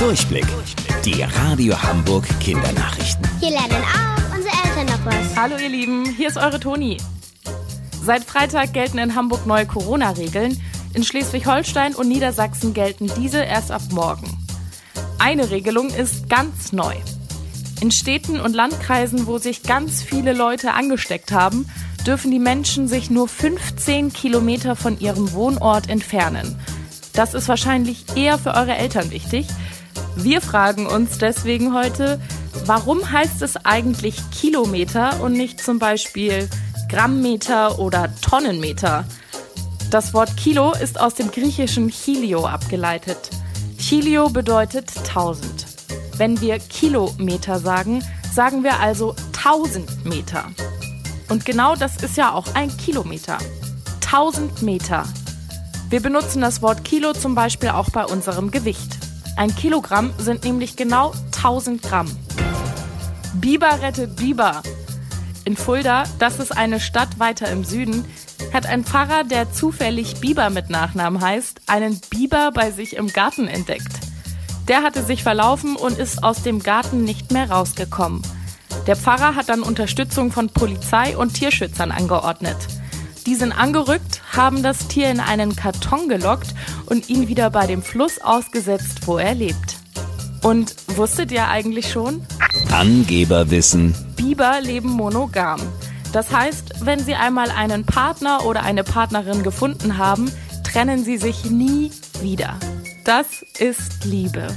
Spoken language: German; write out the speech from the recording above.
Durchblick. Die Radio Hamburg Kindernachrichten. Hier lernen auch unsere Eltern noch was. Hallo ihr Lieben, hier ist eure Toni. Seit Freitag gelten in Hamburg neue Corona-Regeln. In Schleswig-Holstein und Niedersachsen gelten diese erst ab morgen. Eine Regelung ist ganz neu. In Städten und Landkreisen, wo sich ganz viele Leute angesteckt haben, dürfen die Menschen sich nur 15 Kilometer von ihrem Wohnort entfernen. Das ist wahrscheinlich eher für eure Eltern wichtig. Wir fragen uns deswegen heute, warum heißt es eigentlich Kilometer und nicht zum Beispiel Grammmeter oder Tonnenmeter? Das Wort Kilo ist aus dem griechischen Chilio abgeleitet. Chilio bedeutet 1000. Wenn wir Kilometer sagen, sagen wir also 1000 Meter. Und genau das ist ja auch ein Kilometer. 1000 Meter. Wir benutzen das Wort Kilo zum Beispiel auch bei unserem Gewicht. Ein Kilogramm sind nämlich genau 1000 Gramm. Biber rettet Biber. In Fulda, das ist eine Stadt weiter im Süden, hat ein Pfarrer, der zufällig Biber mit Nachnamen heißt, einen Biber bei sich im Garten entdeckt. Der hatte sich verlaufen und ist aus dem Garten nicht mehr rausgekommen. Der Pfarrer hat dann Unterstützung von Polizei und Tierschützern angeordnet. Die sind angerückt, haben das Tier in einen Karton gelockt und ihn wieder bei dem Fluss ausgesetzt, wo er lebt. Und wusstet ihr eigentlich schon? Angeberwissen. Biber leben monogam. Das heißt, wenn sie einmal einen Partner oder eine Partnerin gefunden haben, trennen sie sich nie wieder. Das ist Liebe.